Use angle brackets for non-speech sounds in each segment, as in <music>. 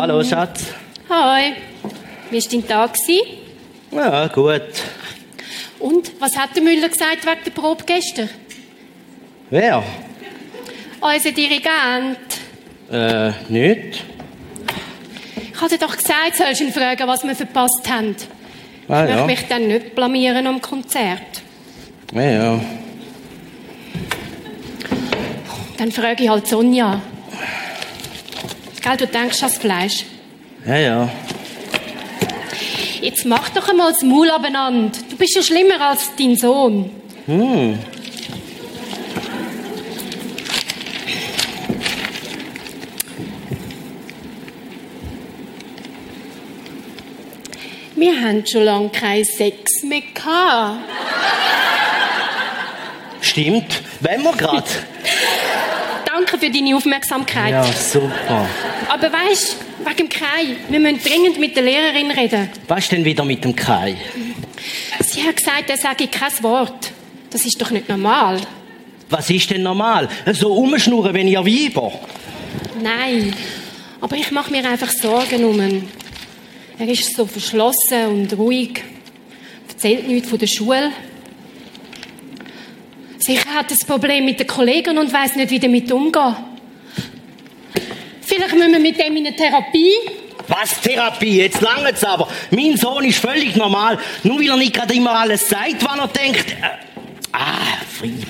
Hallo, Schatz. Hi. Wie war dein Tag? Ja, gut. Und, was hat der Müller gesagt wegen der Probe gestern? Wer? Unser Dirigent. Äh, nicht. Ich hatte doch gesagt, sollst du ihn fragen, was wir verpasst haben. Ah, ich ja. möchte mich dann nicht blamieren am Konzert. Ja, ja. Dann frage ich halt Sonja. Gell, du denkst ans Fleisch. Ja, ja. Jetzt mach doch einmal das Maul abeinander. Du bist ja schlimmer als dein Sohn. Hm. Wir haben schon lange keinen Sex mehr gehabt. Stimmt. Wenn wir gerade. <laughs> Danke für deine Aufmerksamkeit. Ja, super. Aber weißt, wegen dem Kai, wir müssen dringend mit der Lehrerin reden. Was ist denn wieder mit dem Kai? Sie hat gesagt, er sage kein Wort. Das ist doch nicht normal. Was ist denn normal? So umschnurren, wenn ihr Weiber. Nein, aber ich mache mir einfach Sorgen um ihn. Er ist so verschlossen und ruhig. Erzählt nichts von der Schule. Sicher hat ein Problem mit den Kollegen und weiß nicht, wie damit umgehen. Vielleicht müssen wir mit dem in eine Therapie. Was Therapie? Jetzt lange es aber. Mein Sohn ist völlig normal. Nur weil er nicht gerade immer alles sagt, was er denkt. Äh, ah, Frieden.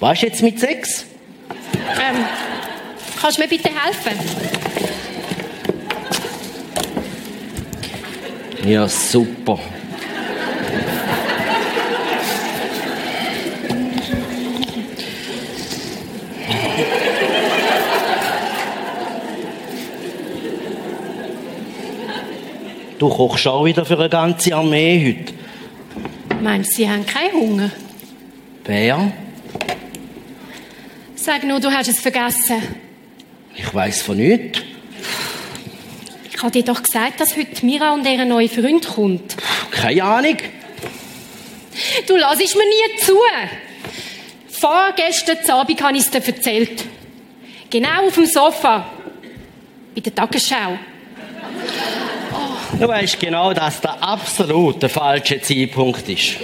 Was ist jetzt mit Sex? Ähm, kannst du mir bitte helfen? Ja, super. Du kochst auch wieder für eine ganze Armee heute. Meinst du, sie haben keinen Hunger? Wer? Sag nur, du hast es vergessen. Ich weiß von nichts. Ich habe dir doch gesagt, dass heute Mira und ihr neuer Freund kommt. Keine Ahnung. Du lassest mir nie zu. Vorgestern Abend habe ich es dir erzählt. Genau auf dem Sofa. Bei der Tagesschau. Du weißt genau, dass der absolut der falsche Zeitpunkt ist.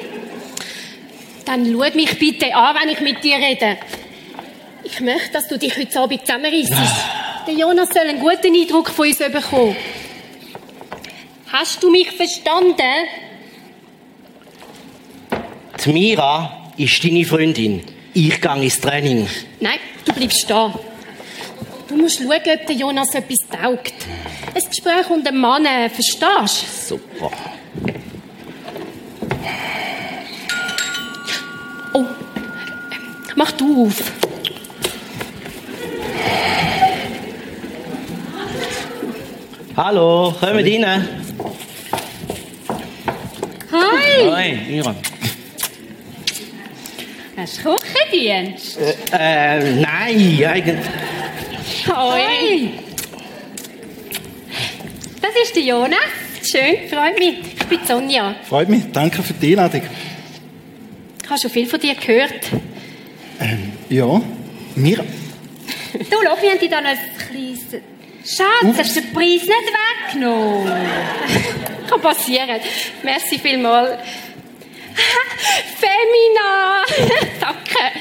Dann schau mich bitte an, wenn ich mit dir rede. Ich möchte, dass du dich heute Abend zusammenreissest. Der Jonas soll einen guten Eindruck von uns bekommen. Hast du mich verstanden? Die Mira ist deine Freundin. Ich gehe ins Training. Nein, du bleibst da. Du musst schauen, ob der Jonas etwas taugt. Ein Gespräch unter einem Mann, äh, verstehst Super. Oh, ähm, mach du auf. Hallo, kommt rein. Hi! Hi, Mira. Hast du Küchendienst? Äh, äh, nein, eigentlich. Hoi. Das ist der Jonas. Schön, freut mich. Ich bin Sonja. Freut mich. Danke für die Einladung. Ich habe schon viel von dir gehört. Ähm, ja, mir. Du, schau, wir haben dir dann ein kleines... Schatz, hast du den Preis nicht weggenommen? <laughs> Kann passieren. Merci vielmals. <laughs> Femina! <laughs> Danke.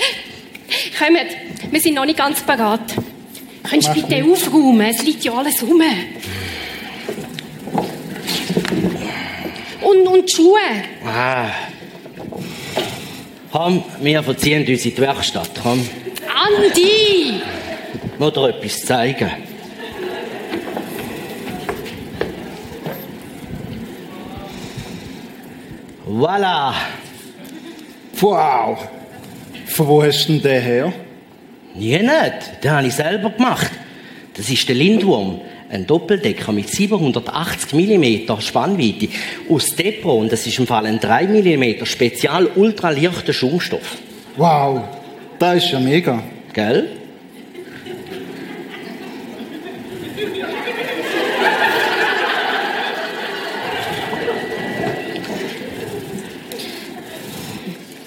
Kommt, wir sind noch nicht ganz parat. Könntest du bitte aufräumen? Es liegt ja alles rum. Und, und die Schuhe? Ah. Komm, wir verziehen uns in die Werkstatt. Komm, Andi! ich muss dir etwas zeigen. Voilà. Wow. Von wo hast du denn den her? Nie nicht. Den habe ich selber gemacht. Das ist der Lindwurm. Ein Doppeldecker mit 780 mm Spannweite aus Depot. Und das ist im Fall ein 3 mm spezial ultraleichter Schaumstoff. Wow. Das ist ja mega. Gell?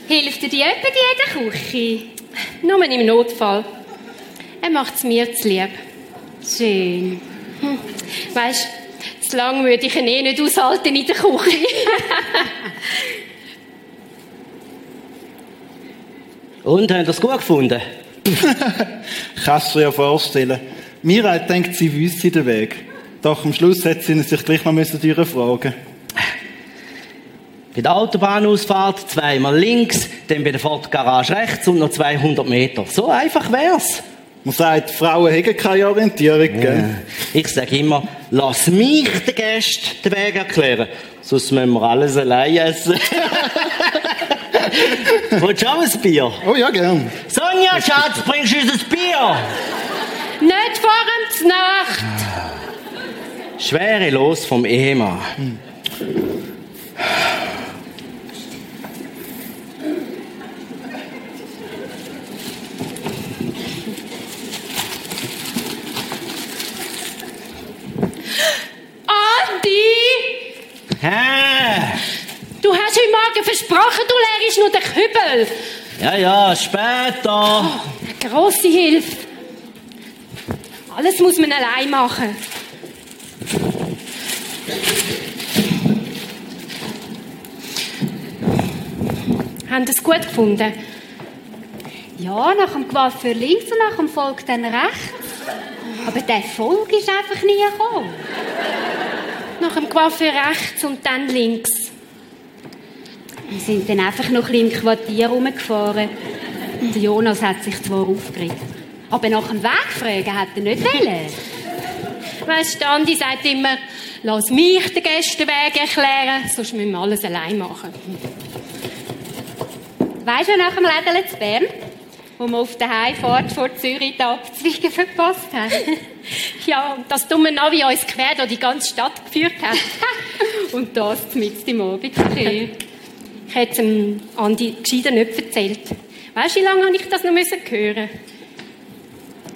Hilft dir die jemand in jeder Küche? Nur im Notfall. Er macht es mir zu lieb. Schön. Hm. Weißt zu lang würde ich ihn eh nicht aushalten in der Küche. <laughs> Und, habt ihr es gut gefunden? <laughs> Kannst du dir ja vorstellen. Mira denkt, sie wüsste den Weg. Doch am Schluss hat sie sich gleich noch durchfragen Bei der Autobahnausfahrt zweimal links, dann bei der Ford Garage rechts und noch 200 Meter. So einfach wär's. Man sagt, Frauen haben keine Orientierung, gell? Ich sage immer, lass mich den Gästen den Weg erklären. Sonst müssen wir alles allein essen. <laughs> Willst du auch ein Bier? Oh ja, gern. Sonja, Schatz, bringst du uns ein Bier? Nicht vor dem Nacht. Schwere Los vom Ehemann. Andi! Hä? Du hast heute Morgen versprochen, du lehrst nur den Kübel. Ja, ja, später. Eine grosse Hilfe. Alles muss man allein machen. Haben es gut gefunden? Ja, nach dem Coiffeur links und nach dem Volk dann rechts. Aber der Volk ist einfach nie gekommen. Nach dem Coiffeur rechts und dann links. Wir sind dann einfach noch ein bisschen im Quartier rumgefahren. Der Jonas hat sich zwar aufgeregt. Aber nach dem Weg fragen hat er nicht wollen. <laughs> Weißt du, Andi sagt immer, lass mich den Gästen den Weg erklären, sonst müssen wir alles allein machen. Weißt du, nach dem Lädele zu Bern, wo wir auf der Heimfahrt vor Zürich die Abzweigung verpasst haben? <laughs> Ja, und das dumme Navi uns quer durch die ganze Stadt geführt hat. <laughs> und das mit dem Abendverkehr. Ich hätte es dem Andi gescheiter nicht erzählt. Weißt du, wie lange habe ich das noch müssen hören?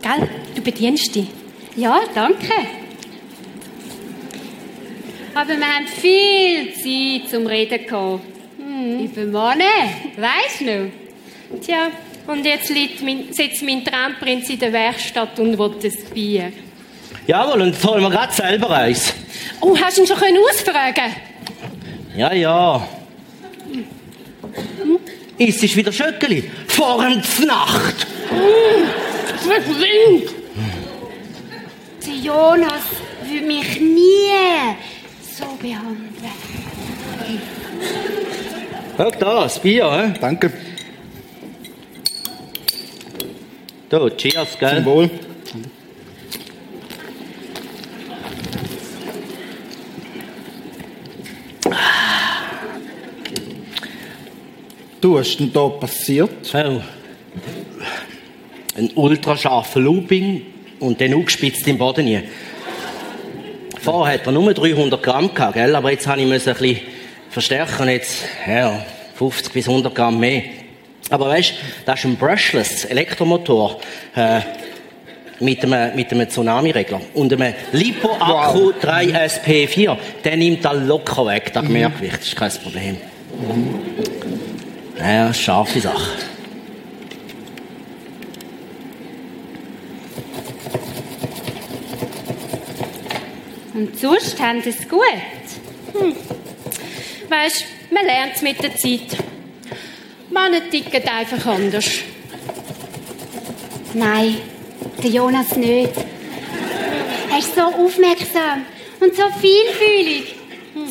Gell? Du bedienst dich. Ja, danke. Aber wir haben viel Zeit zum Reden gehabt. Mhm. Über Männer, weisst du noch? Tja, und jetzt liegt mein, sitzt mein Traumprinz in der Werkstatt und will das Bier. Jawohl, und jetzt holen wir gerade selber eins. Oh, hast du ihn schon können ausfragen Ja, ja. Hm? Ist es wieder Schöckeli? Vor der Nacht. Hm. Der Jonas will mich nie so behandeln. Schau da, das Bier, hä? Danke. Da, cheers, gell? Zum Wohl. Du, was ist denn da passiert? Oh. Ein ultrascharfer Looping und dann aufgespitzt im Boden hier. Vorher hat er nur 300 Gramm gehabt, gell? aber jetzt habe ich ein bisschen verstärken, jetzt, ja, 50 bis 100 Gramm mehr. Aber weißt, das ist ein Brushless Elektromotor, äh, mit einem, mit einem Tsunami-Regler und einem Lipo-Akku Wow. 3SP4. Der nimmt da locker weg, das Mehrgewicht, das ist kein Problem. Ja, scharfe Sache. Und sonst haben sie es gut. Weißt du, man lernt es mit der Zeit. Männer ticken einfach anders. Nein, der Jonas nicht. Er ist so aufmerksam und so vielfühlig.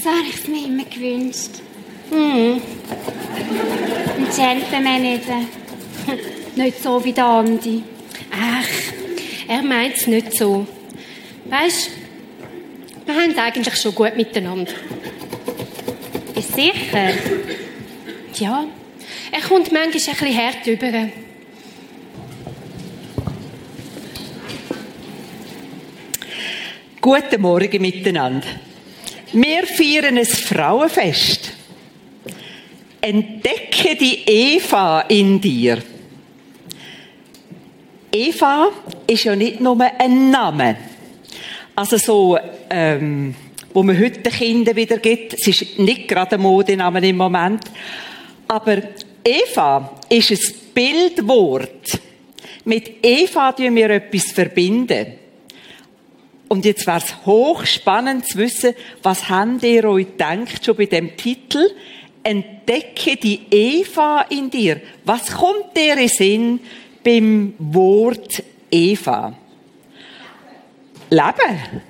So habe ich es mir immer gewünscht. Mhm. Ein Gentleman eben. Nicht so wie der Andi. Ach, er meint es nicht so. Weißt du, wir haben eigentlich schon gut miteinander. Bist sicher? Ja, er kommt manchmal ein bisschen hart rüber. Guten Morgen miteinander. Wir feiern ein Frauenfest. Entdecke die Eva in dir. Eva ist ja nicht nur ein Name. Also so, ähm, wo man heute den Kindern wieder gibt. Es ist nicht gerade ein Modename im Moment. Aber Eva ist ein Bildwort. Mit Eva tun wir etwas verbinden. Und jetzt wäre es hochspannend zu wissen, was habt ihr euch gedacht, schon bei dem Titel? Entdecke die Eva in dir. Was kommt dir in Sinn beim Wort Eva? Leben.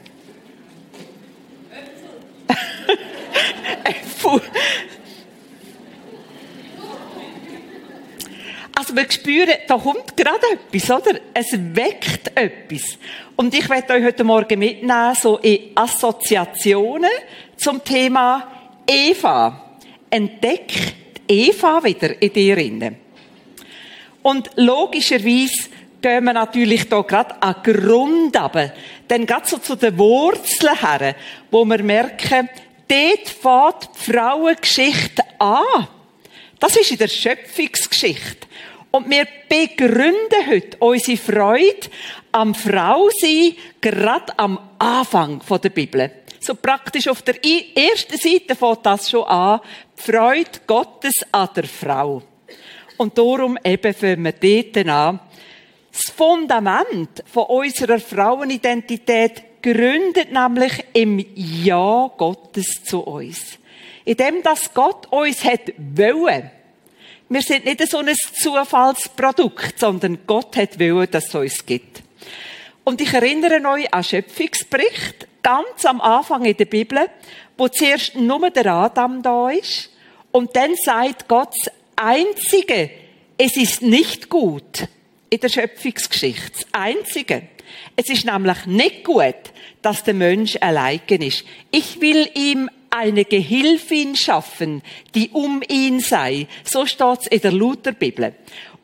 <laughs> Äpfel. Also wir spüren, da kommt gerade etwas, oder? Es weckt etwas. Und ich werde euch heute Morgen mitnehmen, so in Assoziationen zum Thema Eva. Entdeckt Eva wieder in dir inne. Und logischerweise gehen wir natürlich da gerade an Grund aber dann gerade so zu den Wurzeln her, wo wir merken, dort fängt die Frauengeschichte an. Das ist in der Schöpfungsgeschichte. Und wir begründen heute unsere Freude am Frausein gerade am Anfang der Bibel. So praktisch auf der ersten Seite fängt das schon an. Die Freude Gottes an der Frau. Und darum eben fangen wir dort an. Das Fundament von unserer Frauenidentität gründet nämlich im Ja Gottes zu uns. In dem, dass Gott uns hat wollen. Wir sind nicht so ein Zufallsprodukt, sondern Gott hat wollen, dass es uns gibt. Und ich erinnere euch an Schöpfungsbericht, ganz am Anfang in der Bibel, wo zuerst nur der Adam da ist. Und dann sagt Gott das Einzige, es ist nicht gut in der Schöpfungsgeschichte. Das Einzige. Es ist nämlich nicht gut, dass der Mensch allein ist. Ich will ihm eine Gehilfin schaffen, die um ihn sei. So steht's in der Lutherbibel.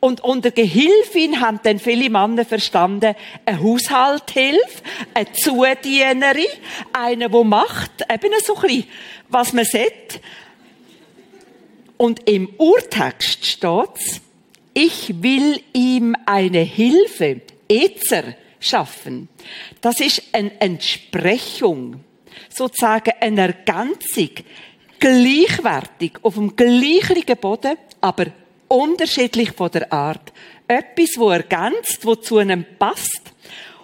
Und unter Gehilfin haben dann viele Männer verstanden, eine Haushalthilfe, eine Zudienerin, eine, wo macht, eben so ein bisschen, was man sieht. Und im Urtext steht's, ich will ihm eine Hilfe, Ezer, schaffen. Das ist eine Entsprechung, sozusagen eine Ergänzung, gleichwertig, auf dem gleichen Boden, aber unterschiedlich von der Art. Etwas, wo ergänzt, wo zu einem passt.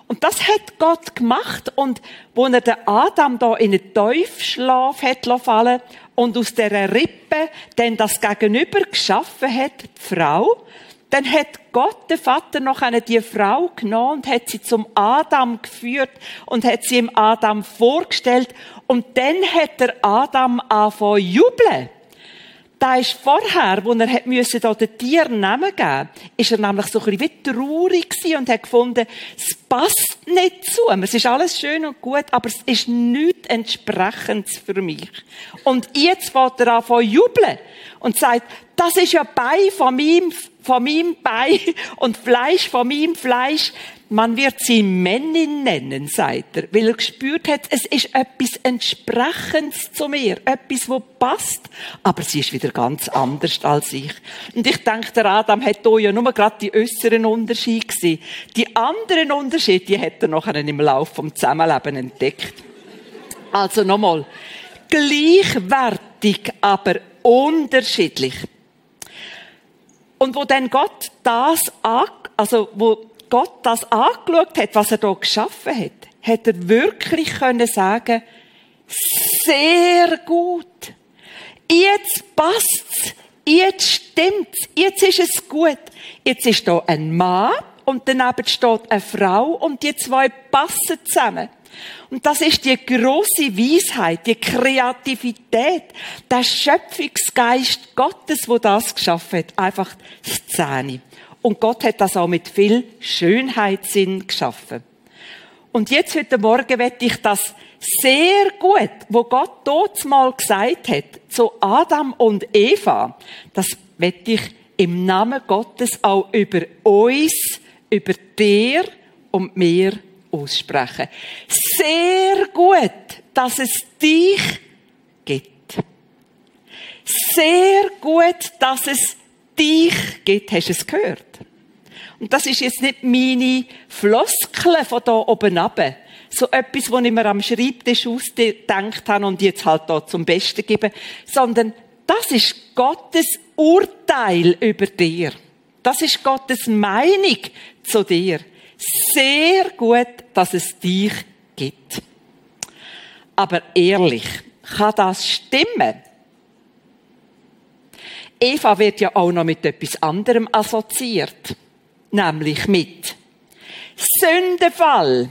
Und das hat Gott gemacht und wo er den Adam da in einen Teufschlaf hat fallen und aus der Rippe dann das Gegenüber geschaffen hat, die Frau, dann hat Gott, der Vater, noch eine die Frau genommen und hat sie zum Adam geführt und hat sie ihm Adam vorgestellt. Und dann hat der Adam angefangen jubeln. Da ist vorher, wo er hat müssen, da den Tieren Namen geben, ist er nämlich so ein bisschen traurig gewesen und hat gefunden, es passt nicht zu ihm. Es ist alles schön und gut, aber es ist nichts entsprechendes für mich. Und jetzt fährt er an von jubeln und sagt, das ist ja bei von meinem, von meinem Bei und Fleisch von meinem Fleisch. Man wird sie Männin nennen, sagt er, weil er gespürt hat, es ist etwas Entsprechendes zu mir, etwas, wo passt, aber sie ist wieder ganz anders als ich. Und ich denke, der Adam hat hier ja nur gerade die äußeren Unterschiede gesehen. Die anderen Unterschiede, die hat er nachher im Laufe vom Zusammenleben entdeckt. Also nochmal, gleichwertig, aber unterschiedlich. Und wo dann Gott das, also wo Gott das angeschaut hat, was er da geschaffen hat, hat er wirklich können sagen, sehr gut. Jetzt passt's. Jetzt stimmt's. Jetzt ist es gut. Jetzt ist da ein Mann und daneben steht eine Frau und die zwei passen zusammen. Und das ist die große Weisheit, die Kreativität, der Schöpfungsgeist Gottes, wo das geschaffen hat. Einfach Szene. Und Gott hat das auch mit viel Schönheitssinn geschaffen. Und jetzt heute Morgen werde ich das sehr gut, wo Gott dort mal gesagt hat, zu Adam und Eva, das werde ich im Namen Gottes auch über uns, über dir und mir aussprechen. Sehr gut, dass es dich gibt. Sehr gut, dass es dich gibt. Hast du es gehört? Und das ist jetzt nicht meine Floskel von da oben runter. So etwas, was ich mir am Schreibtisch ausgedacht habe und jetzt halt da zum Besten gebe. Sondern das ist Gottes Urteil über dir. Das ist Gottes Meinung zu dir. Sehr gut, dass es dich gibt. Aber ehrlich, kann das stimmen? Eva wird ja auch noch mit etwas anderem assoziiert. Nämlich mit Sündenfall.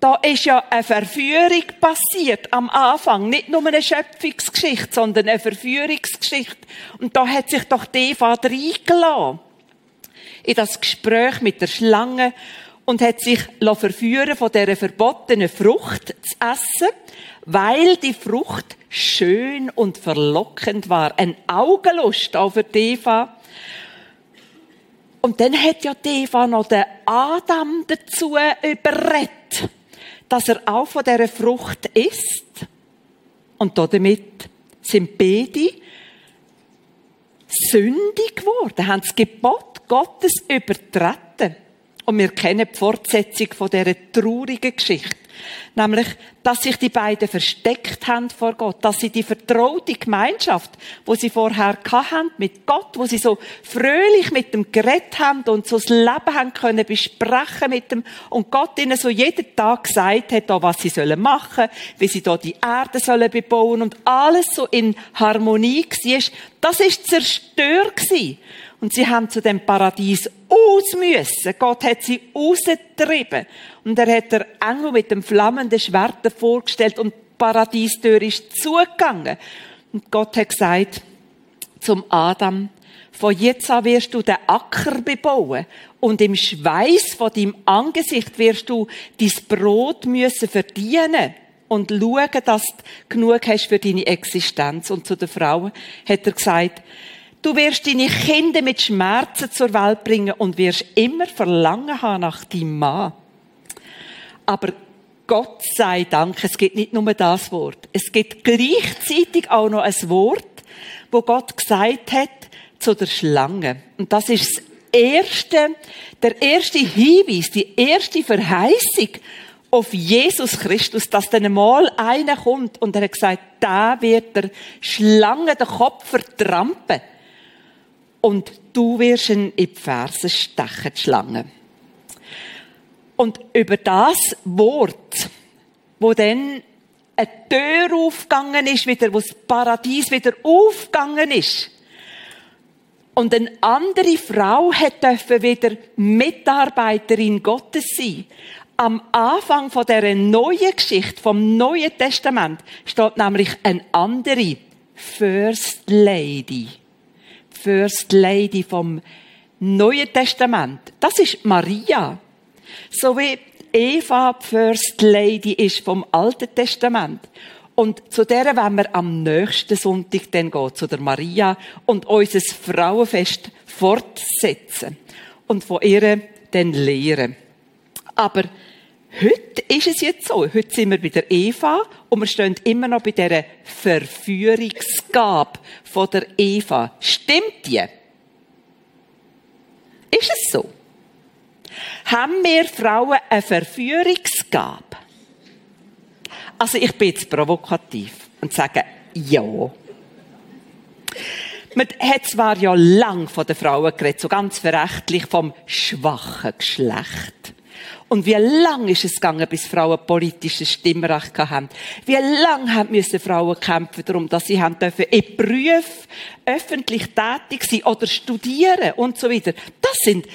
Da ist ja eine Verführung passiert am Anfang. Nicht nur eine Schöpfungsgeschichte, sondern eine Verführungsgeschichte. Und da hat sich doch Eva reingelassen. In das Gespräch mit der Schlange und hat sich verführen von dieser verbotenen Frucht zu essen, weil die Frucht schön und verlockend war. Ein Augenlust für die Eva. Und dann hat ja die Eva noch den Adam dazu überredet dass er auch von dieser Frucht isst. Und damit sind beide sündig geworden, haben das Gebot Gottes übertreten. Und wir kennen die Fortsetzung von dieser traurigen Geschichte. Nämlich, dass sich die beiden versteckt haben vor Gott, dass sie die vertraute Gemeinschaft, wo sie vorher hatten mit Gott, wo sie so fröhlich mit dem geredet haben und so das Leben haben können besprechen mit dem und Gott ihnen so jeden Tag gesagt hat, was sie sollen machen, wie sie da die Erde sollen bebauen und alles so in Harmonie war, das ist zerstört gewesen. Und sie haben zu dem Paradies aus müssen. Gott hat sie rausgetrieben. Und er hat der Engel mit dem flammenden Schwert vorgestellt und die Paradiestür ist zugegangen. Und Gott hat gesagt zum Adam, von jetzt an wirst du den Acker bebauen und im Schweiß von deinem Angesicht wirst du dein Brot müssen verdienen und schauen, dass du genug hast für deine Existenz. Und zu der Frau hat er gesagt, Du wirst deine Kinder mit Schmerzen zur Welt bringen und wirst immer Verlangen haben nach deinem Mann. Aber Gott sei Dank, es gibt nicht nur das Wort. Es gibt gleichzeitig auch noch ein Wort, wo Gott gesagt hat zu der Schlange. Und das ist das erste, der erste Hinweis, die erste Verheißung auf Jesus Christus, dass dann mal einer kommt und er hat gesagt, da wird der Schlange den Kopf vertrampen und du wirst ihn in die Ferse stechen, die Schlange. Und über das Wort, wo dann eine Tür aufgegangen ist, wieder, wo das Paradies wieder aufgegangen ist, und eine andere Frau hat wieder Mitarbeiterin Gottes sein. Am Anfang von der neuen Geschichte, vom Neuen Testament, steht nämlich eine andere First Lady. First Lady vom Neuen Testament. Das ist Maria. So wie Eva die First Lady ist vom Alten Testament. Und zu der werden wir am nächsten Sonntag dann gehen, zu der Maria, und unser Frauenfest fortsetzen. Und von ihr dann lehren. Aber Heute ist es jetzt so. Heute sind wir bei der Eva und wir stehen immer noch bei dieser Verführungsgabe von der Eva. Stimmt die? Ist es so? Haben wir Frauen eine Verführungsgabe? Also ich bin jetzt provokativ und sage ja. Man hat zwar ja lang von den Frauen geredet, so ganz verächtlich vom schwachen Geschlecht. Und wie lang ist es gegangen, bis Frauen politisches Stimmrecht haben? Wie lang müssen Frauen kämpfen darum, dass sie haben dürfen in Berufen öffentlich tätig sein oder studieren und so weiter? Das sind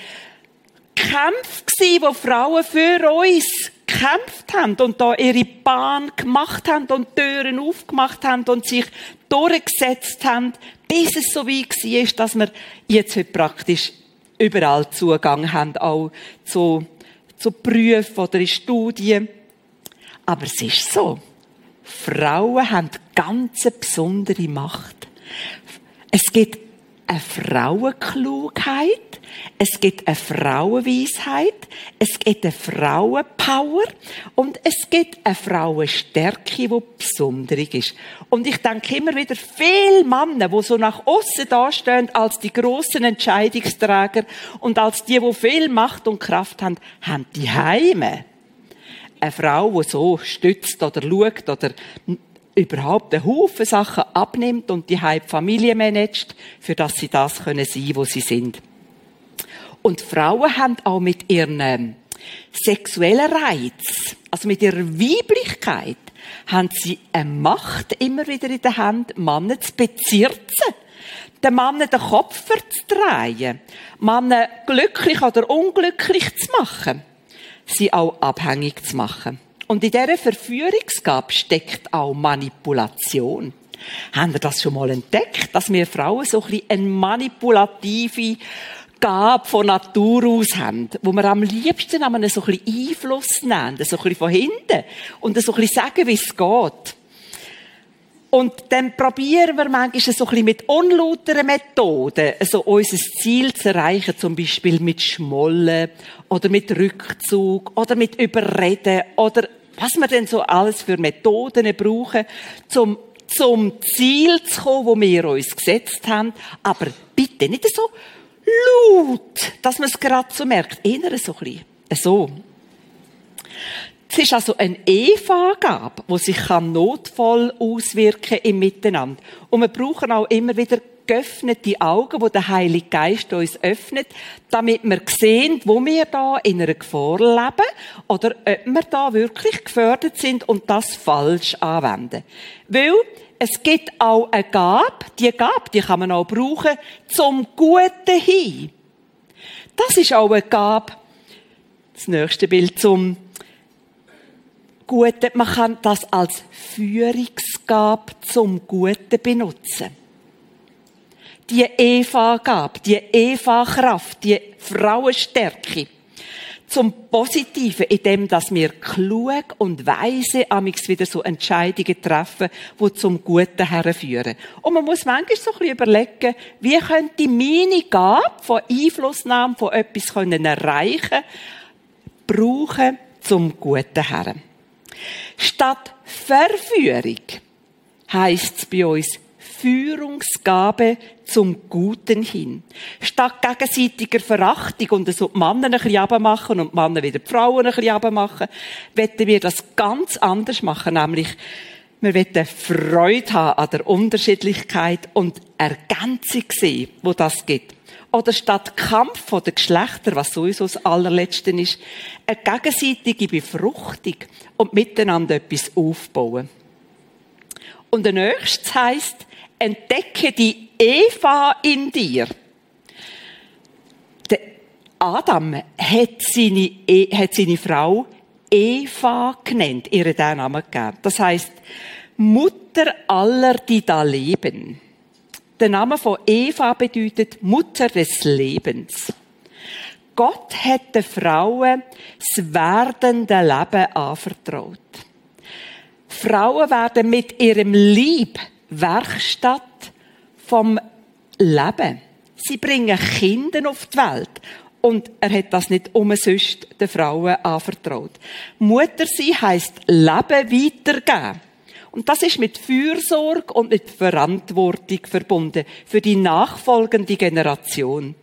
Kämpfe gewesen, wo Frauen für uns gekämpft haben und da ihre Bahn gemacht haben und Türen aufgemacht haben und sich durchgesetzt haben, bis es so weit war, dass wir jetzt heute praktisch überall Zugang haben, auch zu zu Berufen oder in Studien. Aber es ist so. Frauen haben ganz besondere Macht. Es gibt eine Frauenklugheit, es gibt eine Frauenweisheit, es gibt eine Frauenpower und es gibt eine Frauenstärke, die besonderig ist. Und ich denke immer wieder, viele Männer, die so nach außen dastehen als die grossen Entscheidungsträger und als die, die viel Macht und Kraft haben, haben die Heime. Eine Frau, die so stützt oder schaut oder überhaupt einen Haufen Sachen abnimmt und die Familie managt, für dass sie das können sein, wo sie sind. Und Frauen haben auch mit ihren ähm, sexuellen Reiz, also mit ihrer Weiblichkeit, haben sie eine Macht immer wieder in der Hand, Männer zu bezirzen. Den Männern den Kopf zu drehen. Männer glücklich oder unglücklich zu machen. Sie auch abhängig zu machen. Und in dieser Verführungsgabe steckt auch Manipulation. Haben ihr das schon mal entdeckt, dass wir Frauen so ein bisschen eine manipulative Gabe von Natur aus haben, wo wir am liebsten an einem so ein bisschen Einfluss nehmen, so ein bisschen von hinten und so ein bisschen sagen, wie es geht. Und dann probieren wir manchmal so ein bisschen mit unlauteren Methoden, also unser Ziel zu erreichen, zum Beispiel mit Schmollen oder mit Rückzug oder mit Überreden oder was wir denn so alles für Methoden brauchen, zum zum Ziel zu kommen, wo wir uns gesetzt haben, aber bitte nicht so laut, dass man es gerade so merkt. Eher so ein bisschen. So. Es ist also eine Eva-Gabe, die sich notvoll auswirken im Miteinander. Und wir brauchen auch immer wieder geöffnete Augen, wo der Heilige Geist uns öffnet, damit wir sehen, wo wir da in einer Gefahr leben oder ob wir da wirklich gefördert sind und das falsch anwenden. Weil es gibt auch eine Gabe, die Gabe, die kann man auch brauchen, zum Guten hin. Das ist auch eine Gabe. Das nächste Bild zum Guten. Man kann das als Führungsgabe zum Guten benutzen. Die Eva-Gabe, die Eva-Kraft, die Frauenstärke zum Positiven, in dem, dass wir klug und weise amix wieder so Entscheidungen treffen, die zum Guten herführen. Und man muss manchmal so ein bisschen überlegen, wie könnte meine Gabe von Einflussnahme von etwas können erreichen, brauchen zum Guten her. Statt Verführung heisst es bei uns Führungsgabe zum Guten hin. Statt gegenseitiger Verachtung und so die Männer ein bisschen machen und die Männer wieder die Frauen ein bisschen machen, wollen wir das ganz anders machen, nämlich wir wollen Freude haben an der Unterschiedlichkeit und Ergänzung sehen, wo das gibt. Oder statt Kampf der Geschlechter, was sowieso das allerletzte ist, eine gegenseitige Befruchtung und miteinander etwas aufbauen. Und der nächste heisst, entdecke die Eva in dir. Der Adam hat seine, e, hat seine Frau Eva genannt, ihre den Namen gegeben. Das heißt Mutter aller, die da leben. Der Name von Eva bedeutet Mutter des Lebens. Gott hat den Frauen das werdende Leben anvertraut. Frauen werden mit ihrem Lieb Werkstatt vom Leben. Sie bringen Kinder auf die Welt. Und er hat das nicht umsonst den Frauen anvertraut. Mutter sein heisst Leben weitergeben. Und das ist mit Fürsorge und mit Verantwortung verbunden für die nachfolgende Generation.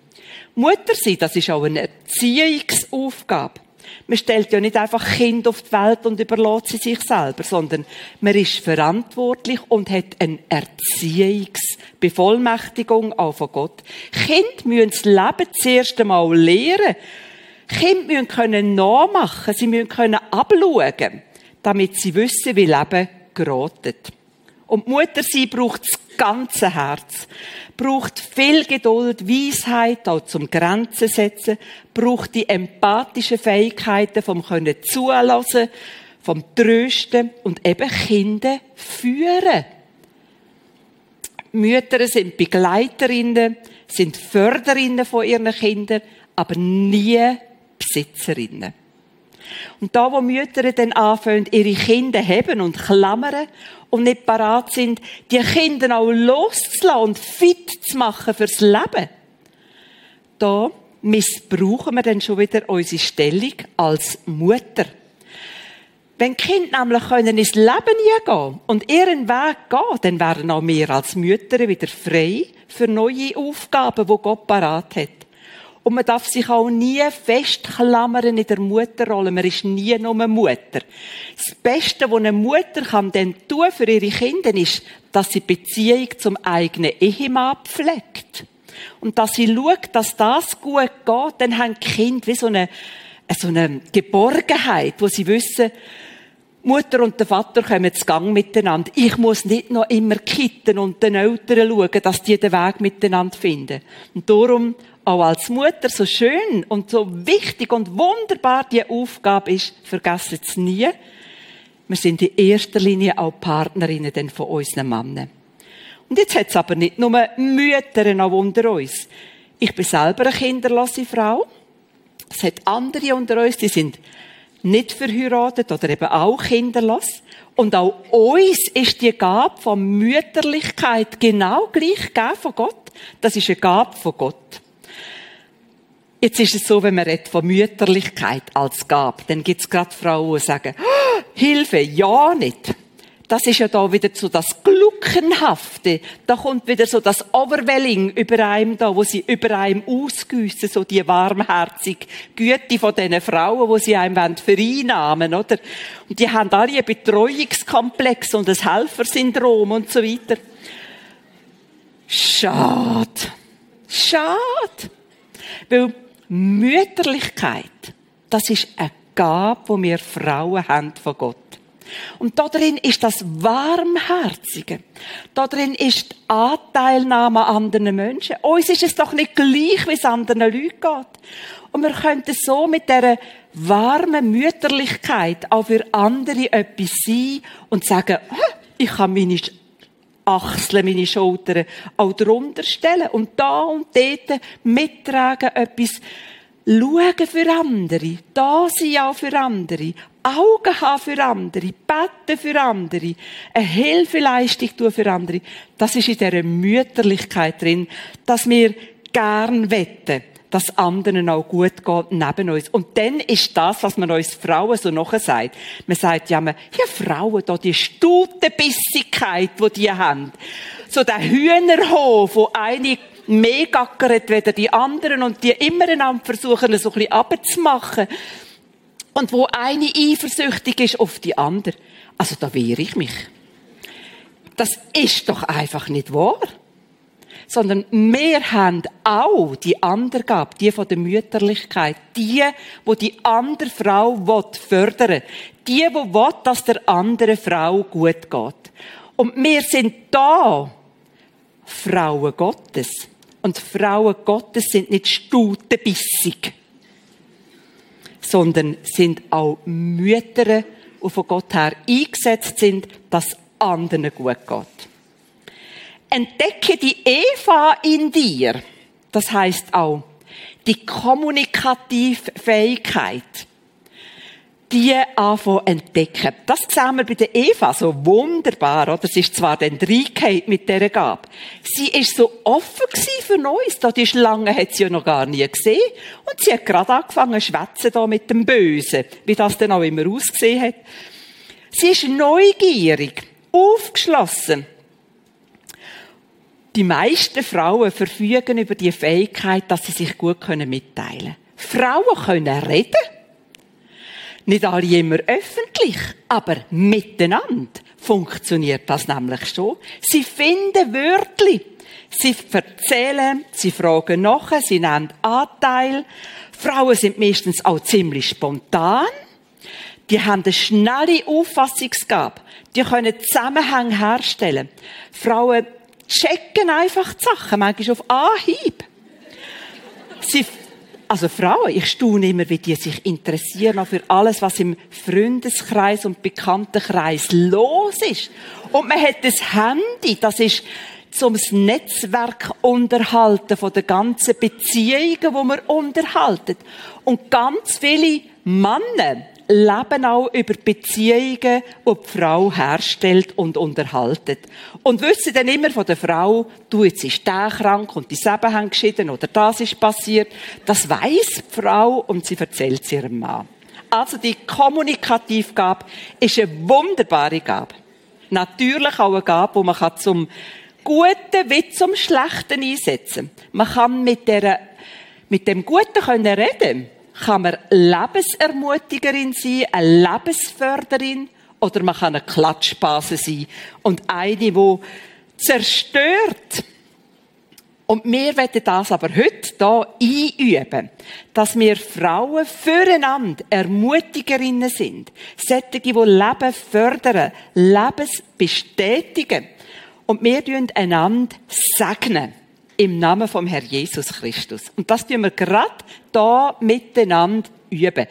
Mutter sein, das ist auch eine Erziehungsaufgabe. Man stellt ja nicht einfach Kind auf die Welt und überlässt sie sich selber, sondern man ist verantwortlich und hat eine Erziehungsbevollmächtigung auch von Gott. Kind müssen das Leben zuerst einmal lernen. Kind müssen können nachmachen, sie müssen können abschauen, damit sie wissen, wie Leben geratet. Und Mutter sie braucht das ganze Herz braucht viel Geduld, Weisheit, auch zum Grenzen setzen, braucht die empathischen Fähigkeiten vom können zulassen, vom Trösten und eben Kinder führen. Mütter sind Begleiterinnen, sind Förderinnen von ihren Kindern, aber nie Besitzerinnen. Und da, wo Mütter dann anfangen, ihre Kinder haben und klammern und nicht parat sind, die Kinder auch loszulassen und fit zu machen fürs Leben, da missbrauchen wir dann schon wieder unsere Stellung als Mutter. Wenn Kinder nämlich können ins Leben gehen und ihren Weg gehen, dann werden auch wir als Mütter wieder frei für neue Aufgaben, die Gott parat hat. Und man darf sich auch nie festklammern in der Mutterrolle. Man ist nie nur eine Mutter. Das Beste, was eine Mutter kann denn tun für ihre Kinder, ist, dass sie Beziehung zum eigenen Ehemann pflegt. Und dass sie schaut, dass das gut geht, dann haben die Kinder wie so eine, so eine Geborgenheit, wo sie wissen, Mutter und der Vater kommen zu Gang miteinander. Ich muss nicht noch immer kitten und den Eltern schauen, dass die den Weg miteinander finden. Und darum, auch als Mutter, so schön und so wichtig und wunderbar die Aufgabe ist, vergessen es nie. Wir sind in erster Linie auch Partnerinnen denn von unseren Männern. Und jetzt hat es aber nicht nur Mütter noch unter uns. Ich bin selber eine kinderlose Frau. Es hat andere unter uns, die sind nicht verheiratet oder eben auch kinderlos. Und auch uns ist die Gabe von Mütterlichkeit genau gleich gegeben von Gott. Das ist eine Gabe von Gott. Jetzt ist es so, wenn man redet von Mütterlichkeit als Gabe, dann gibt es gerade Frauen, die sagen, oh, Hilfe, ja nicht. Das ist ja da wieder so das Gluckenhafte. Da kommt wieder so das Overwelling über einem da, wo sie über einem ausgüssen, so die warmherzige Güte von diesen Frauen, wo sie einem vereinnahmen, oder? Und die haben alle einen Betreuungskomplex und ein Helfersyndrom und so weiter. Schade. Schade. Weil Mütterlichkeit, das ist eine Gabe, die wir Frauen haben von Gott. Und da drin ist das Warmherzige. Da drin ist die Anteilnahme an anderen Menschen. Uns ist es doch nicht gleich, wie es anderen Leuten geht. Und wir könnten so mit dieser warmen Mütterlichkeit auch für andere etwas sein und sagen, ich kann meine Achseln, meine Schultern auch darunter stellen und da und dort mittragen, etwas schauen für andere, da sein auch für andere, Augen haben für andere, beten für andere, eine Hilfeleistung tun für andere. Das ist in dieser Mütterlichkeit drin, dass wir gern wetten, dass anderen auch gut geht neben uns. Und dann ist das, was man uns Frauen so nachher sagt. Man sagt ja, man, ja Frauen, da die Stutenbissigkeit, die die haben. So der Hühnerhof, wo eine mehr gackert weder die anderen und die immer einander versuchen, so ein bisschen abzumachen. Und wo eine eifersüchtig ist auf die andere. Also da wehre ich mich. Das ist doch einfach nicht wahr. Sondern wir haben auch die andere Gabe, die von der Mütterlichkeit, die, wo die andere Frau fördern will. Die, wo will, dass der andere Frau gut geht. Und wir sind da Frauen Gottes. Und Frauen Gottes sind nicht stutenbissig sondern sind auch Mütter, die von Gott her eingesetzt sind, dass anderen gut geht. Entdecke die Eva in dir. Das heißt auch die Kommunikativfähigkeit die anfangen entdecken. Das sehen wir bei der Eva so wunderbar, oder? Sie ist zwar dann reingehauen mit dieser Gabe. Sie ist so offen für uns. Da die Schlange hat sie ja noch gar nie gesehen. Und sie hat gerade angefangen zu schwätzen da mit dem Bösen. Wie das dann auch immer ausgesehen hat. Sie ist neugierig, aufgeschlossen. Die meisten Frauen verfügen über die Fähigkeit, dass sie sich gut mitteilen können. Frauen können reden. Nicht alle immer öffentlich, aber miteinander funktioniert das nämlich schon. Sie finden Wörter, sie erzählen, sie fragen nach, sie nehmen Anteil. Frauen sind meistens auch ziemlich spontan. Die haben eine schnelle Auffassungsgabe. Die können Zusammenhänge herstellen. Frauen checken einfach die Sachen, manchmal auf Anhieb. Sie also Frauen, ich staune immer, wie die sich interessieren für alles, was im Freundeskreis und Bekanntenkreis los ist. Und man hat das Handy, das ist zum Netzwerk unterhalten von den ganzen Beziehungen, die man unterhalten. Und ganz viele Männer leben auch über Beziehungen, die die Frau herstellt und unterhaltet. Und wissen dann immer von der Frau, du, jetzt ist der krank und die Seben haben geschieden oder das ist passiert. Das weiß die Frau und sie erzählt es ihrem Mann. Also die Kommunikativgabe ist eine wunderbare Gabe. Natürlich auch eine Gabe, die man zum Guten wie zum Schlechten einsetzen kann. Man kann mit, der, mit dem Guten können reden kann man Lebensermutigerin sein, eine Lebensförderin, oder man kann eine Klatschbase sein und eine, die zerstört Und wir werden das aber heute hier einüben, dass wir Frauen füreinander Ermutigerinnen sind. Solche, die Leben fördern, Lebens bestätigen. Und wir tun einander segnen. Im Namen vom Herrn Jesus Christus. Und das tun wir gerade da miteinander üben.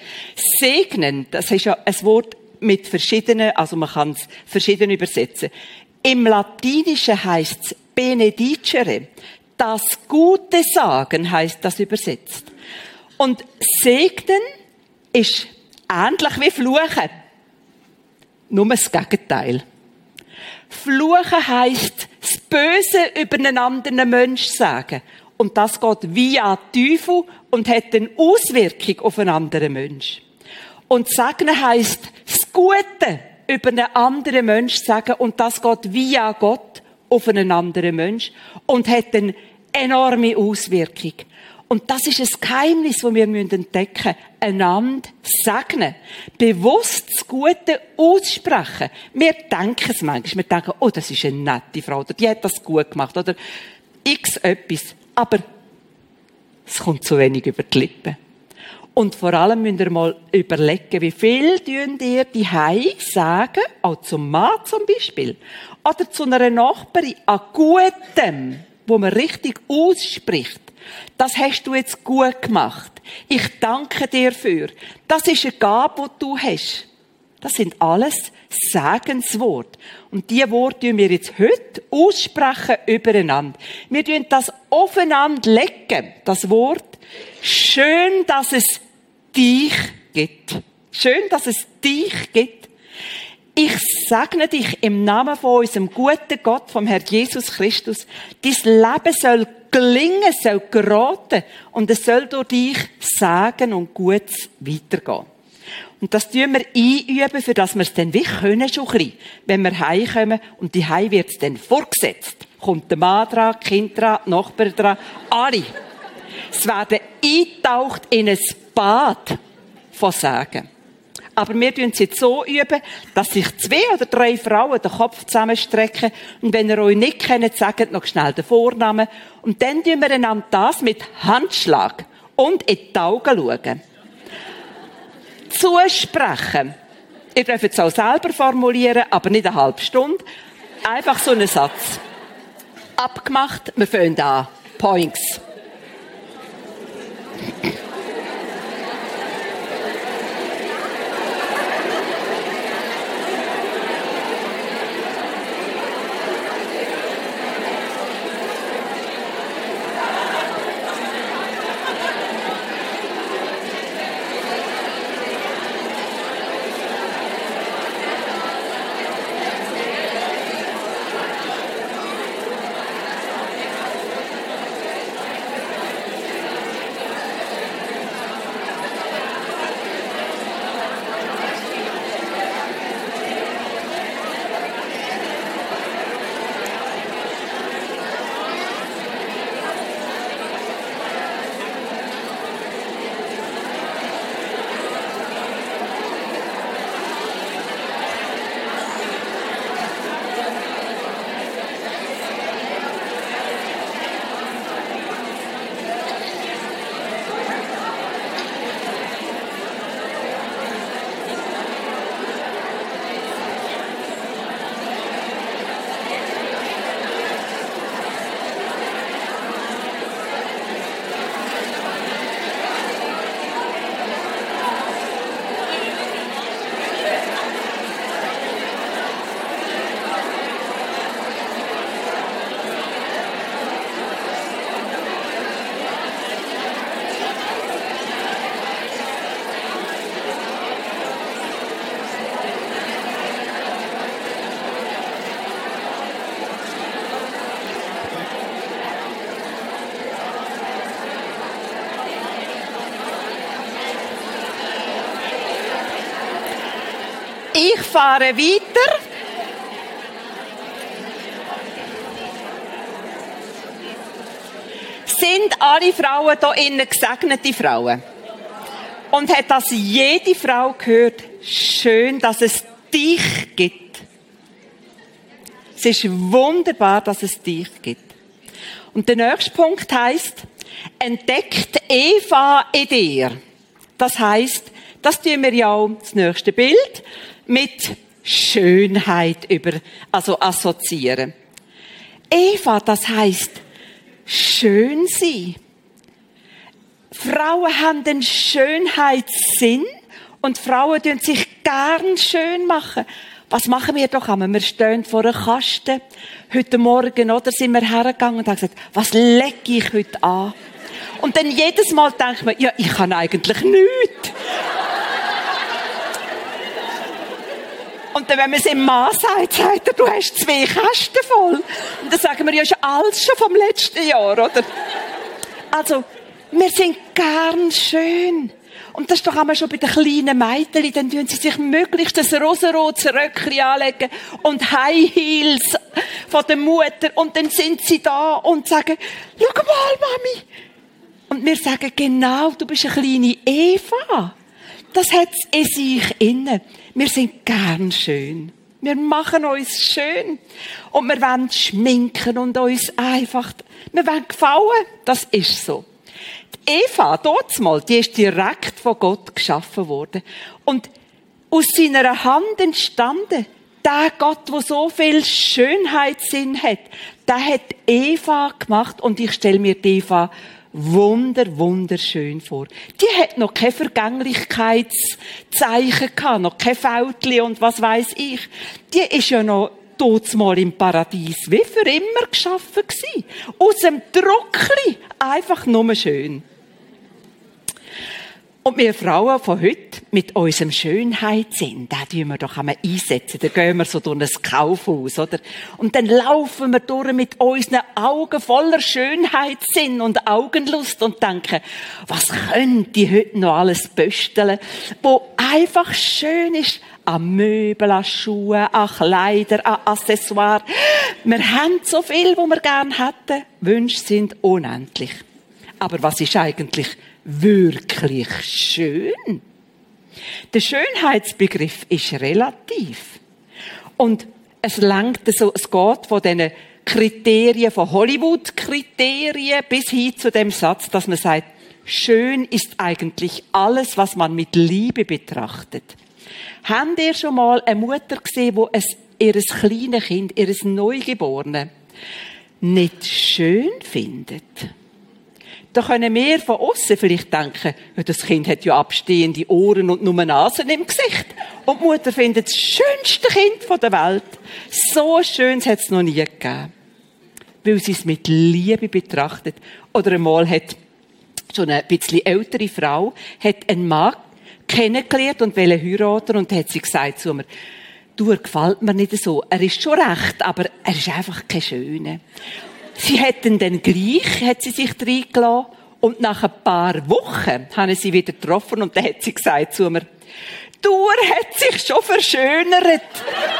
Segnen, das ist ja ein Wort mit verschiedenen, also man kann es verschieden übersetzen. Im Latinischen heißt es benedicere. Das Gute sagen heißt das übersetzt. Und segnen ist ähnlich wie fluchen. Nur das Gegenteil. Fluchen heißt das Böse über einen anderen Mensch sagen. Und das geht via Teufel und hat eine Auswirkung auf einen anderen Mensch. Und segnen heißt das Gute über einen anderen Mensch sagen und das geht via Gott auf einen anderen Mensch und hat eine enorme Auswirkung. Und das ist ein Geheimnis, das wir entdecken müssen. Einander segnen. Bewusst das Gute aussprechen. Wir denken es manchmal. Wir denken, oh, das ist eine nette Frau, oder die hat das gut gemacht, oder x etwas. Aber es kommt zu wenig über die Lippen. Und vor allem müsst ihr mal überlegen, wie viel tun ihr die Hei sagen, auch zum Mann zum Beispiel, oder zu einer Nachbarin, an Gutem, wo man richtig ausspricht. Das hast du jetzt gut gemacht. Ich danke dir für. Das ist eine Gabe, die du hast. Das sind alles Segensworte. Und diese Worte tun wir jetzt heute aussprechen übereinander. Wir tun das aufeinander legen, das Wort. Schön, dass es dich gibt. Schön, dass es dich gibt. Ich segne dich im Namen von unserem guten Gott, vom Herrn Jesus Christus. Dein Leben soll gelingen, soll geraten und es soll durch dich sagen und gut weitergehen. Und das tun wir einüben, für dass wir es dann wie können schon ein bisschen, wenn wir heimkommen und die Heim wird es dann vorgesetzt. Kommt der Mann dran, die Kinder dran, die Nachbarn dran, alle. Es werden eintaucht in ein Bad von Sagen. Aber wir tun es jetzt so üben, dass sich zwei oder drei Frauen den Kopf zusammenstrecken und wenn ihr euch nicht kennt, sagt noch schnell den Vornamen und dann tun wir einander das mit Handschlag und in die Augen schauen. Zusprechen. Ihr dürft es auch selber formulieren, aber nicht eine halbe Stunde. Einfach so einen Satz. Abgemacht, wir fangen an. Points. Fahre weiter. Sind alle Frauen hier innen gesegnete Frauen? Und hat das jede Frau gehört? Schön, dass es dich gibt. Es ist wunderbar, dass es dich gibt. Und der nächste Punkt heißt, entdeckt Eva in dir. Das heißt, das tun wir ja auch das nächste Bild mit Schönheit über, also assoziieren. Eva, das heißt schön sein. Frauen haben den Schönheitssinn und Frauen tun sich gern schön machen. Was machen wir doch einmal? Wir stehen vor einem Kasten. Heute Morgen, oder, sind wir hergegangen und haben gesagt, was lege ich heute an? Und dann jedes Mal denkt man, ja, ich kann eigentlich nichts. Und dann, wenn man es im Mann sagt, sagt er, du hast zwei Kästen voll. Und dann sagen wir, ja, ist alles schon vom letzten Jahr, oder? Also, wir sind gern schön. Und das ist doch einmal schon bei den kleinen Mädchen, dann tun sie sich möglichst das rosarotes Röckchen anlegen und High Heels von der Mutter und dann sind sie da und sagen, schau mal, Mami. Und wir sagen, genau, du bist eine kleine Eva. Das hat es in sich inne. Wir sind gern schön. Wir machen uns schön. Und wir wollen schminken und uns einfach, wir wollen gefallen. Das ist so. Die Eva, dort mal, die ist direkt von Gott geschaffen worden. Und aus seiner Hand entstanden. Der Gott, der so viel Schönheitssinn hat, der hat Eva gemacht und ich stelle mir die Eva wunder, wunderschön vor. Die hat noch keine Vergänglichkeitszeichen gehabt, noch kein Fältchen und was weiß ich. Die ist ja noch mal im Paradies wie für immer geschaffen gewesen. Aus dem Druckli. Einfach nur schön. Und wir Frauen von heute, mit unserem Schönheitssinn, da tun wir doch einmal einsetzen. Da gehen wir so durch ein Kaufhaus, oder? Und dann laufen wir durch mit unseren Augen voller Schönheitssinn und Augenlust und denken, was könnte ich heute noch alles bösteln, wo einfach schön ist, an Möbel, an Schuhe, an Kleider, an Accessoires. Wir haben so viel, wo wir gern hätten. Wünsche sind unendlich. Aber was ist eigentlich wirklich schön? Der Schönheitsbegriff ist relativ. Und es langt so, es geht von diesen Kriterien, von Hollywood-Kriterien bis hin zu dem Satz, dass man sagt, schön ist eigentlich alles, was man mit Liebe betrachtet. Habt ihr schon mal eine Mutter gesehen, wo es ihres kleinen Kind, ihres Neugeborenen nicht schön findet? Da können wir von außen vielleicht denken, das Kind hat ja abstehende Ohren und nur Nasen im Gesicht. Und die Mutter findet das schönste Kind der Welt. So schön hat es noch nie gegeben. Weil sie es mit Liebe betrachtet. Oder einmal hat schon eine bisschen ältere Frau, hat einen Mann kennengelernt und wollte heiraten und hat sie gesagt zu mir, du, er gefällt mir nicht so. Er ist schon recht, aber er ist einfach kein Schöner. Sie hätten dann gleich, hat sie sich reingelassen. Und nach ein paar Wochen haben sie wieder getroffen und dann hat sie gesagt zu mir, du, er hat sich schon verschönert.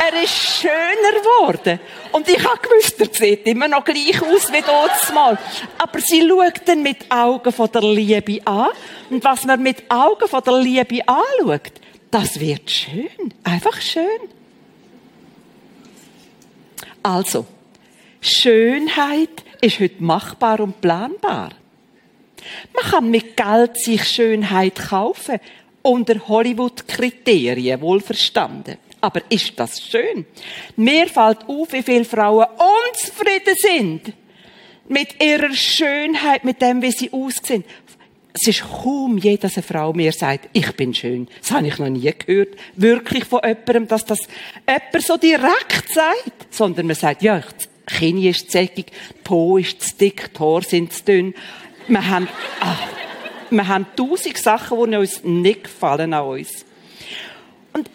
Er ist schöner geworden. Und ich habe gewusst, er sieht immer noch gleich aus wie dort mal. Aber sie schaut dann mit Augen von der Liebe an. Und was man mit Augen von der Liebe anschaut, das wird schön. Einfach schön. Also, Schönheit ist heute machbar und planbar. Man kann mit Geld sich Schönheit kaufen, unter Hollywood-Kriterien, wohlverstanden. Aber ist das schön? Mir fällt auf, wie viele Frauen unzufrieden sind mit ihrer Schönheit, mit dem, wie sie aussehen. Es ist kaum je, dass eine Frau mir sagt, ich bin schön. Das habe ich noch nie gehört. Wirklich von jemandem, dass das jemand so direkt sagt. Sondern man sagt, ja, Kinn ist zäckig, Po ist zu dick, die Haare sind zu dünn. Wir haben, ach, wir haben tausend Sachen, die uns nicht gefallen an uns. Und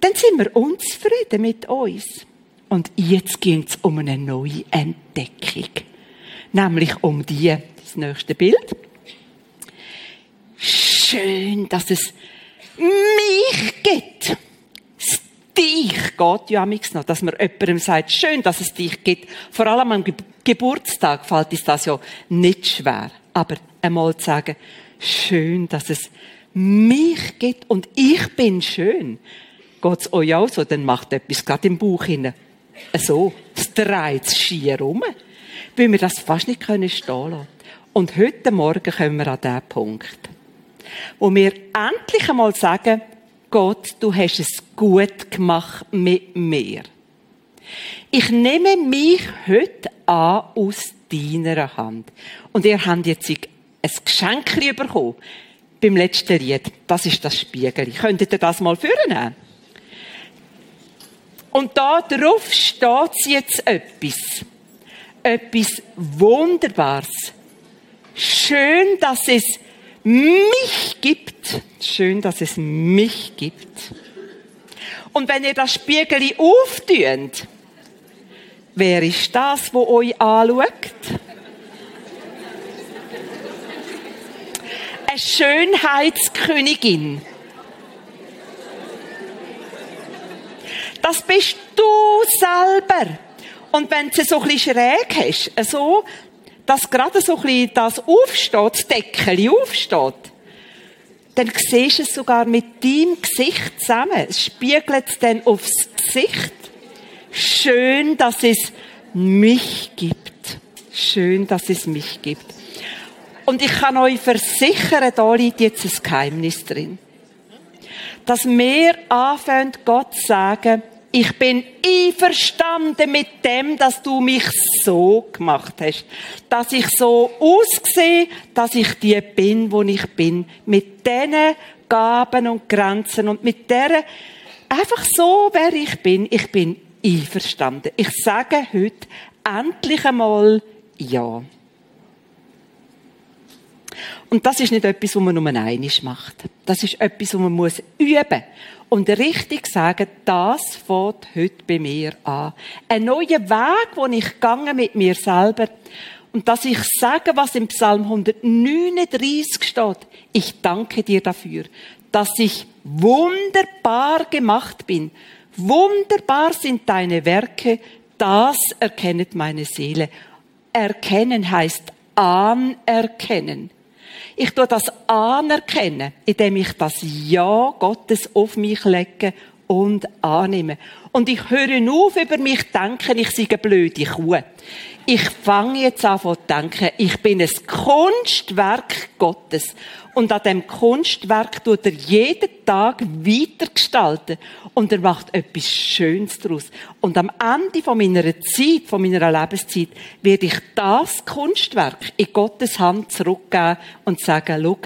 dann sind wir unzufrieden mit uns. Und jetzt geht es um eine neue Entdeckung. Nämlich um die, das nächste Bild. Schön, dass es mich gibt dich geht ja nichts noch, dass man jemandem sagt, schön, dass es dich gibt. Vor allem am Ge Geburtstag fällt uns das ja nicht schwer. Aber einmal zu sagen, schön, dass es mich gibt und ich bin schön. Geht's euch auch so, dann macht etwas gerade im Bauch hinein. So, es dreht schier um. weil wir das fast nicht können stehen lassen. Und heute Morgen kommen wir an diesen Punkt, wo wir endlich einmal sagen, Gott, du hast es gut gemacht mit mir. Ich nehme mich heute an aus deiner Hand. Und ihr habt jetzt ein Geschenk bekommen beim letzten Lied. Das ist das Spiegel. Könntet ihr das mal vornehmen? Und da drauf steht jetzt etwas. Etwas Wunderbares. Schön, dass es mich gibt. Schön, dass es mich gibt. Und wenn ihr das Spiegel auftünt, wer ist das, wo euch anschaut? Eine Schönheitskönigin. Das bist du selber. Und wenn du so ein bisschen schräg hast, so, dass gerade so ein bisschen das aufsteht, das Deckel aufsteht, dann siehst du es sogar mit deinem Gesicht zusammen. Es spiegelt es dann aufs Gesicht. Schön, dass es mich gibt. Schön, dass es mich gibt. Und ich kann euch versichern, da liegt jetzt ein Geheimnis drin. Dass wir anfangen, Gott zu sagen, ich bin einverstanden mit dem, dass du mich so gemacht hast. Dass ich so aussehe, dass ich die bin, wo ich bin. Mit diesen Gaben und Grenzen und mit der einfach so, wer ich bin. Ich bin einverstanden. Ich sage heute endlich einmal Ja. Und das ist nicht etwas, was man nur einmal macht. Das ist etwas, was man muss üben und richtig sagen, das fängt heute bei mir an. Ein neuer Weg, den ich gegangen mit mir selber. Und dass ich sage, was im Psalm 139 steht. Ich danke dir dafür, dass ich wunderbar gemacht bin. Wunderbar sind deine Werke. Das erkennet meine Seele. Erkennen heißt anerkennen. Ich tue das anerkennen, indem ich das Ja Gottes auf mich lege und annehme. Und ich höre auf, über mich zu denken, ich sei eine blöde Kuh. Ich fange jetzt an zu denken, ich bin ein Kunstwerk Gottes. Und an dem Kunstwerk tut er jeden Tag weitergestalten. Und er macht etwas Schönes daraus. Und am Ende von meiner Zeit, von meiner Lebenszeit, werde ich das Kunstwerk in Gottes Hand zurückgeben und sagen, schau,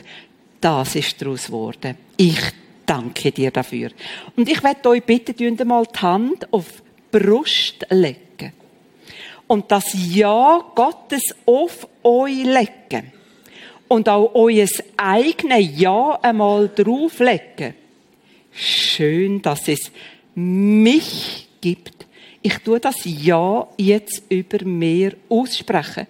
das ist daraus geworden. Ich danke dir dafür. Und ich werde euch bitten, mal die Hand auf die Brust legen. Und das Ja Gottes auf euch legen und auch euer eigenes Ja einmal drauflegen. Schön, dass es mich gibt. Ich tue das Ja jetzt über mir aussprechen.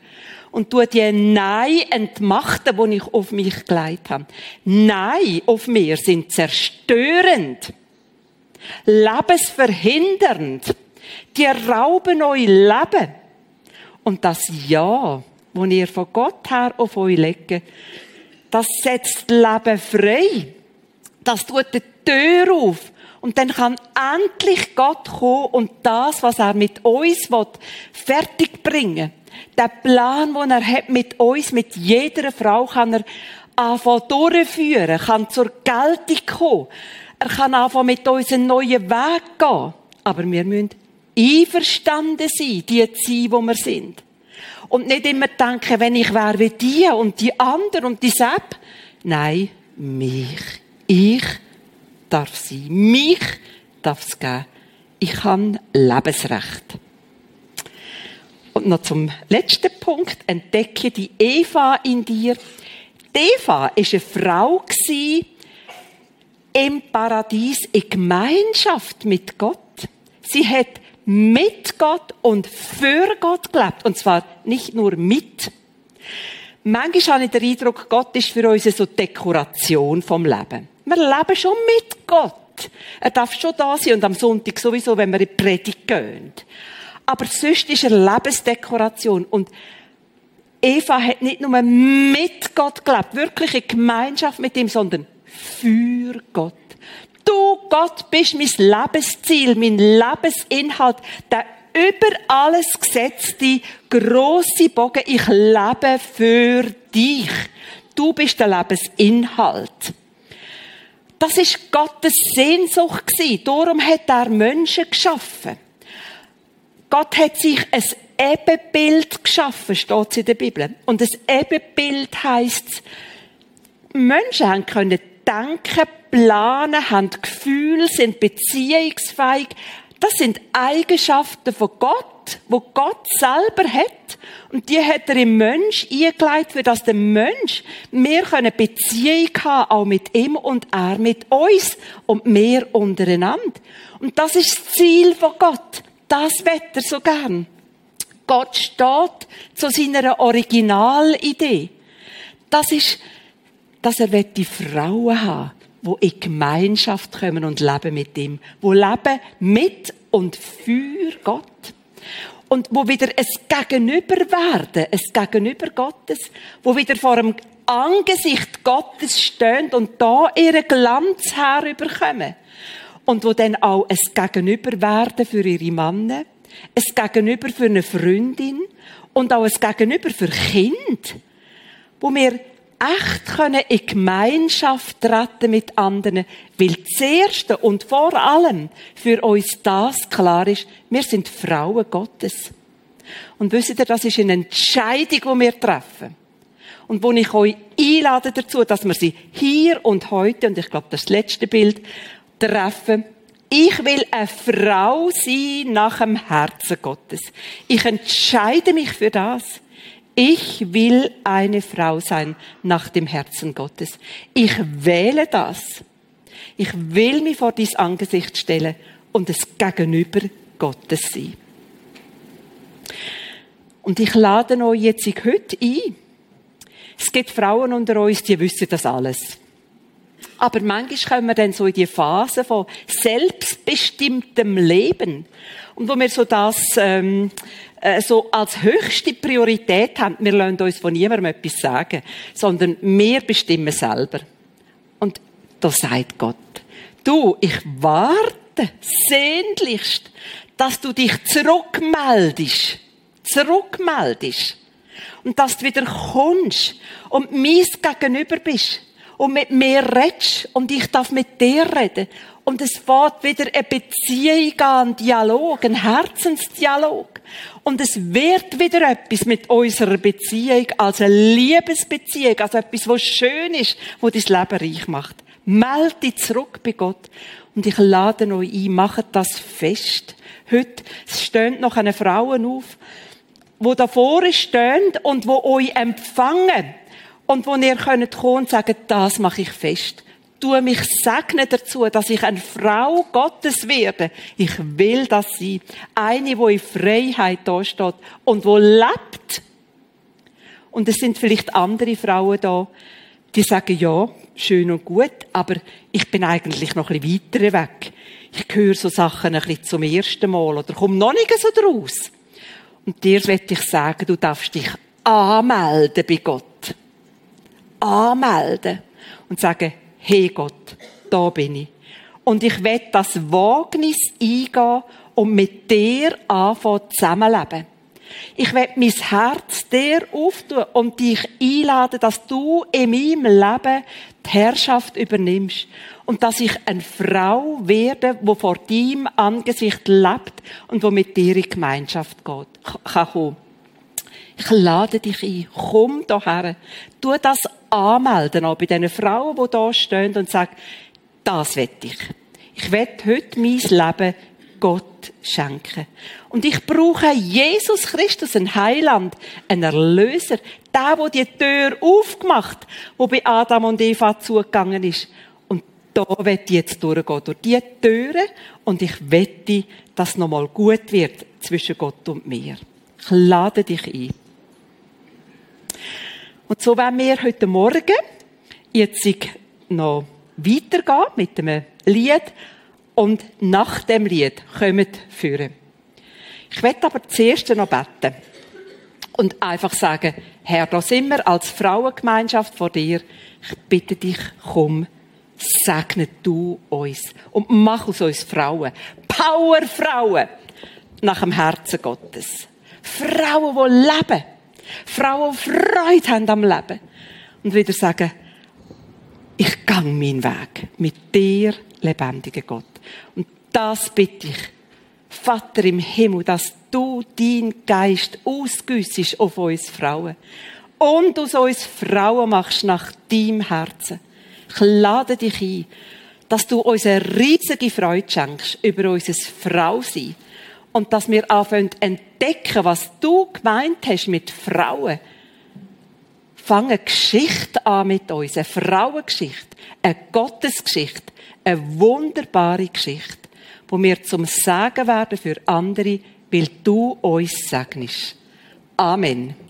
Und tue die Nein entmachten, die ich auf mich gelegt habe. Nein auf mir sind zerstörend. Lebensverhindernd. Die rauben euer Leben. Und das Ja, wo ihr von Gott her auf euch legt, das setzt Leben frei. Das tut die Tür auf. Und dann kann endlich Gott kommen und das, was er mit uns will, fertig bringen. Der Plan, den er hat mit uns, mit jeder Frau, kann er anfangen durchführen, kann zur Geltung kommen. Er kann anfangen mit uns einen neuen Weg gehen. Aber wir müssen einverstanden sein, die sein, wo wir sind. Und nicht immer denken, wenn ich wäre wie die und die andere und die Sepp. Nein, mich. Ich darf sein. Mich darf es geben. Ich habe Lebensrecht. Und noch zum letzten Punkt. Entdecke die Eva in dir. Die Eva war eine Frau im Paradies in Gemeinschaft mit Gott. Sie hat mit Gott und für Gott gelebt. Und zwar nicht nur mit. Manchmal habe ich den Eindruck, Gott ist für uns so Dekoration vom Leben. Wir leben schon mit Gott. Er darf schon da sein und am Sonntag sowieso, wenn wir in die Predigt gehen. Aber sonst ist er Lebensdekoration. Und Eva hat nicht nur mit Gott gelebt, wirklich in Gemeinschaft mit ihm, sondern für Gott. Du, Gott, bist mein Lebensziel, mein Lebensinhalt, der über alles gesetzte große Bogen. Ich lebe für dich. Du bist der Lebensinhalt. Das ist Gottes Sehnsucht gewesen. Darum hat er Menschen geschaffen. Gott hat sich ein Ebenbild geschaffen, steht es in der Bibel. Und das Ebenbild heisst, Menschen haben können denken, planen, haben Gefühle, sind beziehungsfähig. Das sind Eigenschaften von Gott, wo Gott selber hat. Und die hat er im Mensch eingeleitet, für das der Mensch, wir können Beziehung haben, auch mit ihm und er mit uns und wir untereinander. Und das ist das Ziel von Gott. Das wird er so gern. Gott steht zu seiner Originalidee. Das ist, dass er die Frauen haben wo in Gemeinschaft kommen und leben mit ihm, wo leben mit und für Gott. Und wo wieder es Gegenüber werden, es Gegenüber Gottes, wo wieder vor dem Angesicht Gottes stehen und da ihren Glanz herüberkommen. Und wo dann auch es Gegenüber werden für ihre Männer, es Gegenüber für eine Freundin und auch es Gegenüber für Kind, wo wir echt können in Gemeinschaft treten mit anderen, weil das Erste und vor allem für uns das klar ist, wir sind Frauen Gottes. Und wisst ihr, das ist eine Entscheidung, die wir treffen. Und wo ich euch einlade dazu, dass wir sie hier und heute, und ich glaube, das letzte Bild, treffen. Ich will eine Frau sein nach dem Herzen Gottes. Ich entscheide mich für das. Ich will eine Frau sein nach dem Herzen Gottes. Ich wähle das. Ich will mich vor dies Angesicht stellen und es gegenüber Gottes sein. Und ich lade euch jetzt heute ein. Es gibt Frauen unter uns, die wissen das alles. Aber manchmal kommen wir dann so in die Phase von selbstbestimmtem Leben. Und wo wir so das ähm, äh, so als höchste Priorität haben, wir lassen uns von niemandem etwas sagen, sondern wir bestimmen selber. Und da sagt Gott, du, ich warte sehnlichst, dass du dich zurückmeldest. Zurückmeldest. Und dass du wieder kommst und mies gegenüber bist und mit mir redest und ich darf mit dir reden. Und es fährt wieder eine Beziehung an, ein Dialog, ein Herzensdialog. Und es wird wieder etwas mit unserer Beziehung als eine Liebesbeziehung, als etwas, was schön ist, wo dein Leben reich macht. Meld dich zurück bei Gott. Und ich lade euch ein, macht das fest. Heute stehen noch eine Frauen auf, wo davor stehen und wo euch empfangen und wo ihr könnt kommen und sagen, das mache ich fest. Tu mich segnen dazu, dass ich eine Frau Gottes werde. Ich will das sein. Eine, wo in Freiheit da steht und wo lebt. Und es sind vielleicht andere Frauen da, die sagen, ja, schön und gut, aber ich bin eigentlich noch ein bisschen weiter weg. Ich höre so Sachen ein bisschen zum ersten Mal oder komme noch nicht so draus. Und dir werde ich sagen, du darfst dich anmelden bei Gott anmelden und sagen, hey Gott, da bin ich. Und ich will das Wagnis eingehen und mit dir anfangen zusammenleben. Ich will mein Herz dir auftun und dich einladen, dass du in meinem Leben die Herrschaft übernimmst. Und dass ich eine Frau werde, wo vor deinem Angesicht lebt und wo mit dir in Gemeinschaft geht, kann kommen. Ich lade dich ein. Komm hierher. Tu das anmelden, auch bei diesen Frauen, die da stehen und sagen, das will ich. Ich will heute mein Leben Gott schenken. Und ich brauche Jesus Christus, ein Heiland, ein Erlöser, der, der die Tür aufgemacht, wo bei Adam und Eva zugegangen ist. Und da wird ich jetzt durchgehen, durch diese Türe, und ich wette, dass nochmal gut wird zwischen Gott und mir. Ich lade dich ein. Und so werden wir heute Morgen jetzt noch weitergehen mit einem Lied und nach dem Lied kommen führen. Ich werde aber zuerst noch beten und einfach sagen, Herr, da sind wir als Frauengemeinschaft vor dir. Ich bitte dich, komm, segne du uns und mach aus uns Frauen. Powerfrauen! nach dem Herzen Gottes. Frauen, die leben. Frauen, die Freude haben am Leben. Und wieder sagen, ich gang meinen Weg mit dir, lebendiger Gott. Und das bitte ich, Vater im Himmel, dass du dein Geist ausgüssest auf uns Frauen. Und aus uns Frauen machst nach deinem Herzen. Ich lade dich ein, dass du uns eine riesige Freude schenkst über unser Frausein. Und dass wir anfangen entdecken, was du gemeint hast mit Frauen. Fangen eine Geschichte an mit uns. Eine Frauengeschichte. Eine Gottesgeschichte. Eine wunderbare Geschichte. Wo wir zum Sagen werden für andere, weil du uns segnest. Amen.